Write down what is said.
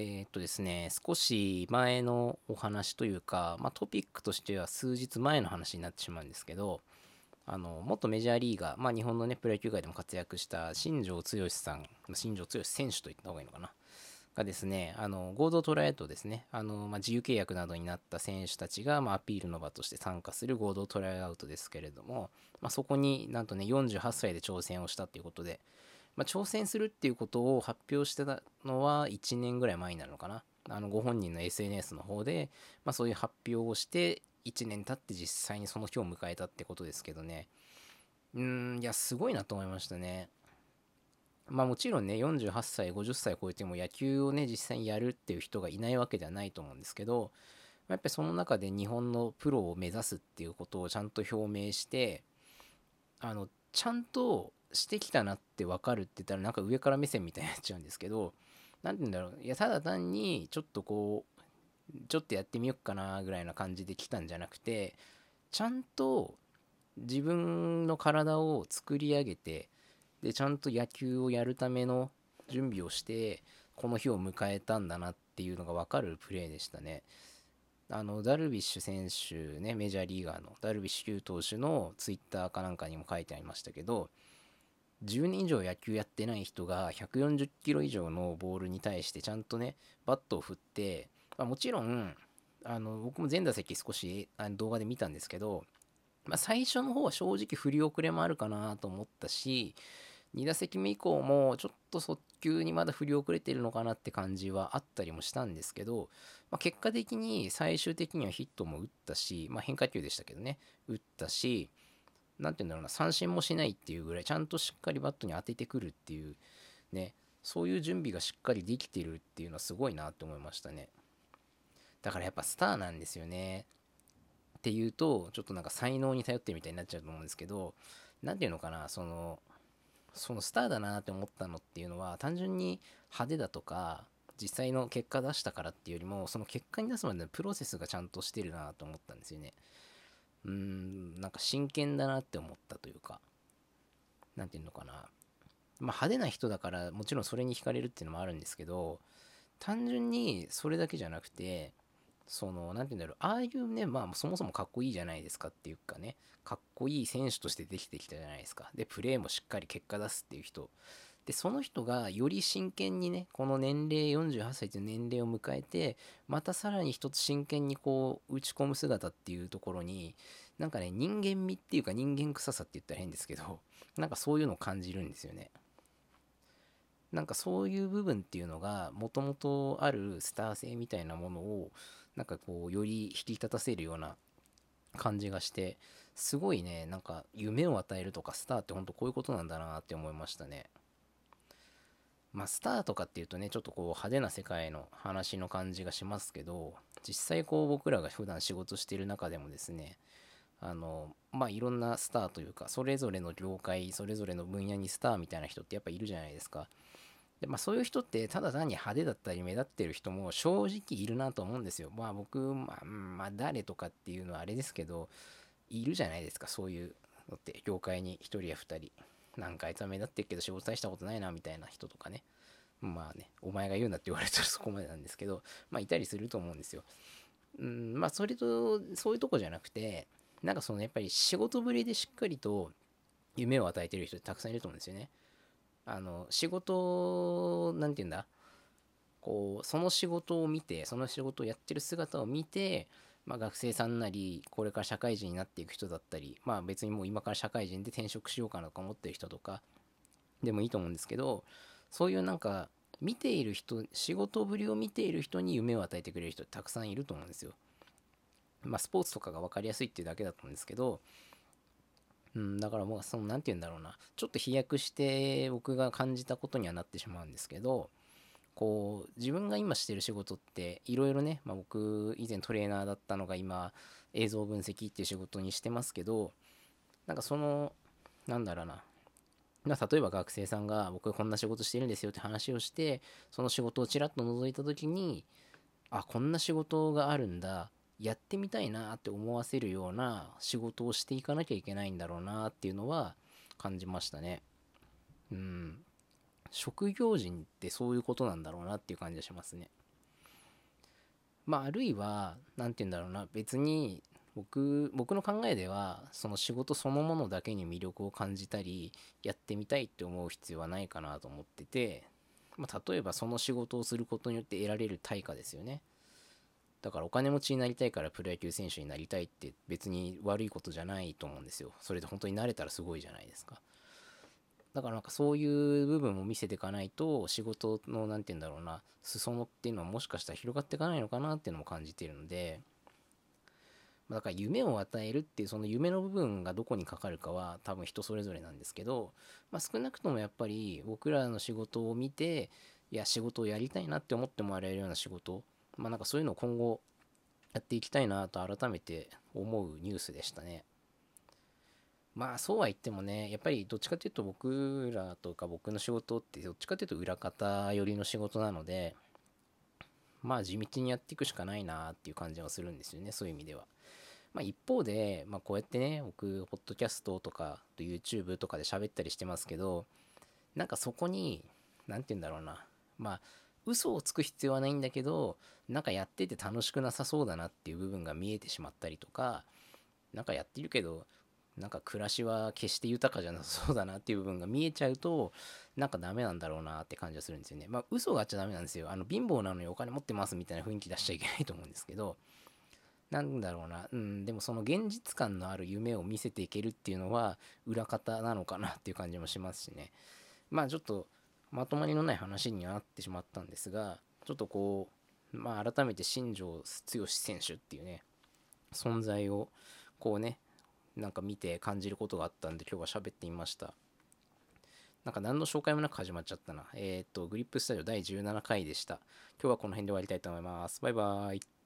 えー、っとですね、少し前のお話というか、まあ、トピックとしては数日前の話になってしまうんですけど、あの元メジャーリーガー、まあ、日本の、ね、プロ野球界でも活躍した新庄剛志さん、新庄剛志選手と言った方がいいのかな、がですね、あの合同トライアウトですね、あのまあ、自由契約などになった選手たちが、まあ、アピールの場として参加する合同トライアウトですけれども、まあ、そこになんとね、48歳で挑戦をしたということで、まあ、挑戦するっていうことを発表してたのは1年ぐらい前になるのかな。あのご本人の SNS の方で、まあ、そういう発表をして1年経って実際にその日を迎えたってことですけどねうんいやすごいなと思いましたねまあもちろんね48歳50歳超えても野球をね実際にやるっていう人がいないわけではないと思うんですけどやっぱりその中で日本のプロを目指すっていうことをちゃんと表明してあのちゃんとしてきたなって分かるって言ったらなんか上から目線みたいになっちゃうんですけど何て言うんだろういやただ単にちょっとこうちょっとやってみよっかなぐらいな感じで来たんじゃなくてちゃんと自分の体を作り上げてでちゃんと野球をやるための準備をしてこの日を迎えたんだなっていうのが分かるプレーでしたね。あのダルビッシュ選手ねメジャーリーガーのダルビッシュ有投手のツイッターかなんかにも書いてありましたけど10年以上野球やってない人が140キロ以上のボールに対してちゃんとねバットを振って、まあ、もちろんあの僕も全打席少しあの動画で見たんですけど、まあ、最初の方は正直振り遅れもあるかなと思ったし2打席目以降もちょっと速球にまだ振り遅れてるのかなって感じはあったりもしたんですけど、まあ、結果的に最終的にはヒットも打ったし、まあ、変化球でしたけどね打ったし何て言うんだろうな、三振もしないっていうぐらい、ちゃんとしっかりバットに当ててくるっていう、ね、そういう準備がしっかりできてるっていうのはすごいなって思いましたね。だからやっぱスターなんですよね。っていうと、ちょっとなんか才能に頼ってるみたいになっちゃうと思うんですけど、何て言うのかな、その、そのスターだなって思ったのっていうのは、単純に派手だとか、実際の結果出したからっていうよりも、その結果に出すまでのプロセスがちゃんとしてるなと思ったんですよね。うーん、なんか真剣だなって思ったというか、何て言うのかな。まあ派手な人だからもちろんそれに惹かれるっていうのもあるんですけど、単純にそれだけじゃなくて、その、何て言うんだろう、ああいうね、まあそもそもかっこいいじゃないですかっていうかね、かっこいい選手としてできてきたじゃないですか。で、プレーもしっかり結果出すっていう人。で、その人がより真剣にね、この年齢48歳という年齢を迎えて、またさらに一つ真剣にこう打ち込む姿っていうところに、なんかね、人間味っていうか人間臭さって言ったら変ですけど、なんかそういうのを感じるんですよね。なんかそういう部分っていうのが、もともとあるスター性みたいなものを、なんかこう、より引き立たせるような感じがして、すごいね、なんか夢を与えるとかスターってほんとこういうことなんだなって思いましたね。まあ、スターとかっていうとね、ちょっとこう派手な世界の話の感じがしますけど、実際こう僕らが普段仕事してる中でもですね、あの、まあ、いろんなスターというか、それぞれの業界、それぞれの分野にスターみたいな人ってやっぱいるじゃないですか。で、まあ、そういう人ってただ単に派手だったり目立ってる人も正直いるなと思うんですよ。まあ僕、まあ、まあ、誰とかっていうのはあれですけど、いるじゃないですか、そういうのって、業界に1人や2人。なんかあいつは目立ってるけど仕事大したことないなみたいな人とかね。まあね、お前が言うなって言われたらそこまでなんですけど、まあいたりすると思うんですよ。うん、まあそれと、そういうとこじゃなくて、なんかそのやっぱり仕事ぶりでしっかりと夢を与えてる人ってたくさんいると思うんですよね。あの、仕事、なんて言うんだ？こう、その仕事を見て、その仕事をやってる姿を見て、まあ、学生さんなり、これから社会人になっていく人だったり、まあ別にもう今から社会人で転職しようかなとか思ってる人とかでもいいと思うんですけど、そういうなんか、見ている人、仕事ぶりを見ている人に夢を与えてくれる人たくさんいると思うんですよ。まあスポーツとかが分かりやすいっていうだけだと思うんですけど、うん、だからもうその何て言うんだろうなちょっと飛躍して僕が感じたことにはなってしまうんですけどこう自分が今してる仕事っていろいろね、まあ、僕以前トレーナーだったのが今映像分析っていう仕事にしてますけどなんかそのなんだろうな。ま、例えば学生さんが僕こんな仕事してるんですよって話をしてその仕事をちらっと覗いた時にあこんな仕事があるんだ。やってみたいなって思わせるような仕事をしていかなきゃいけないんだろうなっていうのは感じましたね。うん。職業人ってそういうことなんだろうなっていう感じがしますね。まああるいは何て言うんだろうな。別に僕僕の考えではその仕事そのものだけに魅力を感じたりやってみたいって思う必要はないかなと思ってて、まあ、例えばその仕事をすることによって得られる対価ですよね。だからお金持ちになりたいからプロ野球選手になりたいって別に悪いことじゃないと思うんですよ。それで本当になれたらすごいじゃないですか。だからなんかそういう部分も見せていかないと仕事の何て言うんだろうな裾野っていうのはもしかしたら広がっていかないのかなっていうのも感じてるのでだから夢を与えるっていうその夢の部分がどこにかかるかは多分人それぞれなんですけど、まあ、少なくともやっぱり僕らの仕事を見ていや仕事をやりたいなって思ってもらえるような仕事まあなんかそういうのを今後やっていきたいなと改めて思うニュースでしたね。まあそうは言ってもね、やっぱりどっちかというと僕らとか僕の仕事ってどっちかというと裏方寄りの仕事なので、まあ地道にやっていくしかないなっていう感じはするんですよね、そういう意味では。まあ一方で、まあこうやってね、僕、ポッドキャストとか、YouTube とかで喋ったりしてますけど、なんかそこに、何て言うんだろうな、まあ嘘をつく必要はないんだけど、なんかやってて楽しくなさそうだなっていう部分が見えてしまったりとか、なんかやってるけど、なんか暮らしは決して豊かじゃなさそうだなっていう部分が見えちゃうとなんかダメなんだろうなって感じがするんですよね。まあ嘘があっちゃダメなんですよ。あの貧乏なのにお金持ってますみたいな雰囲気出しちゃいけないと思うんですけどなんだろうな。うんでもその現実感のある夢を見せていけるっていうのは裏方なのかなっていう感じもしますしね。まあちょっとまとまりのない話にはなってしまったんですがちょっとこうまあ改めて新庄剛志選手っていうね存在をこうねなんか見て感じることがあったんで今日は喋ってみました。なんか何の紹介もなく始まっちゃったな。えっ、と、グリップスタジオ第17回でした。今日はこの辺で終わりたいと思います。バイバーイ。